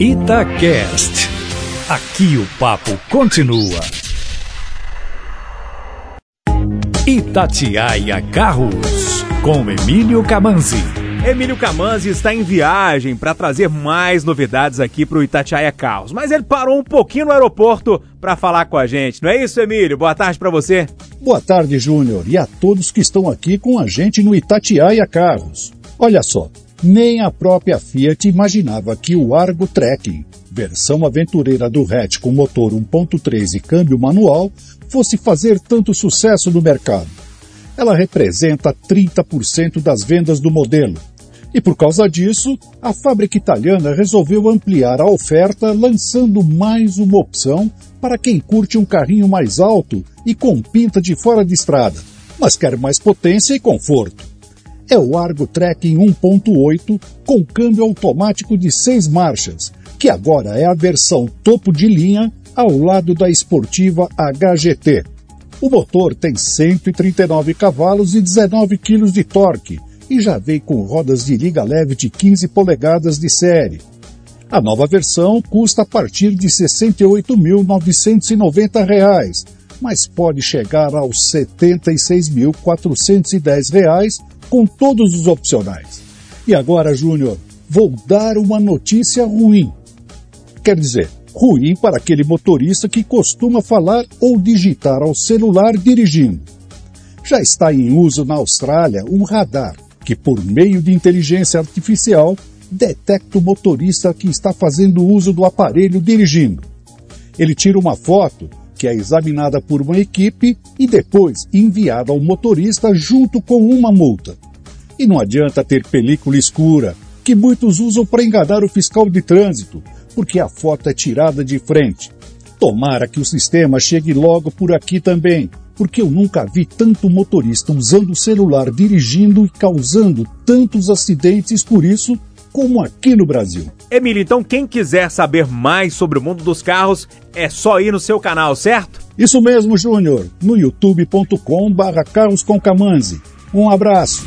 Itacast. Aqui o papo continua. Itatiaia Carros, com Emílio Camanzi. Emílio Camanzi está em viagem para trazer mais novidades aqui para o Itatiaia Carros, mas ele parou um pouquinho no aeroporto para falar com a gente. Não é isso, Emílio? Boa tarde para você. Boa tarde, Júnior, e a todos que estão aqui com a gente no Itatiaia Carros. Olha só, nem a própria Fiat imaginava que o Argo Trekking, versão aventureira do hatch com motor 1.3 e câmbio manual, fosse fazer tanto sucesso no mercado. Ela representa 30% das vendas do modelo. E por causa disso, a fábrica italiana resolveu ampliar a oferta lançando mais uma opção para quem curte um carrinho mais alto e com pinta de fora de estrada, mas quer mais potência e conforto é o Argo Trekking 1.8 com câmbio automático de seis marchas, que agora é a versão topo de linha ao lado da esportiva HGT. O motor tem 139 cavalos e 19 kg de torque e já vem com rodas de liga leve de 15 polegadas de série. A nova versão custa a partir de R$ 68.990, mas pode chegar aos R$ 76.410 com todos os opcionais. E agora, Júnior, vou dar uma notícia ruim. Quer dizer, ruim para aquele motorista que costuma falar ou digitar ao celular dirigindo. Já está em uso na Austrália um radar que, por meio de inteligência artificial, detecta o motorista que está fazendo uso do aparelho dirigindo. Ele tira uma foto que é examinada por uma equipe e depois enviada ao motorista junto com uma multa. E não adianta ter película escura, que muitos usam para enganar o fiscal de trânsito, porque a foto é tirada de frente. Tomara que o sistema chegue logo por aqui também, porque eu nunca vi tanto motorista usando o celular dirigindo e causando tantos acidentes por isso como aqui no Brasil. Emílio, então quem quiser saber mais sobre o mundo dos carros, é só ir no seu canal, certo? Isso mesmo, Júnior, no youtube.com barra Carlos Um abraço.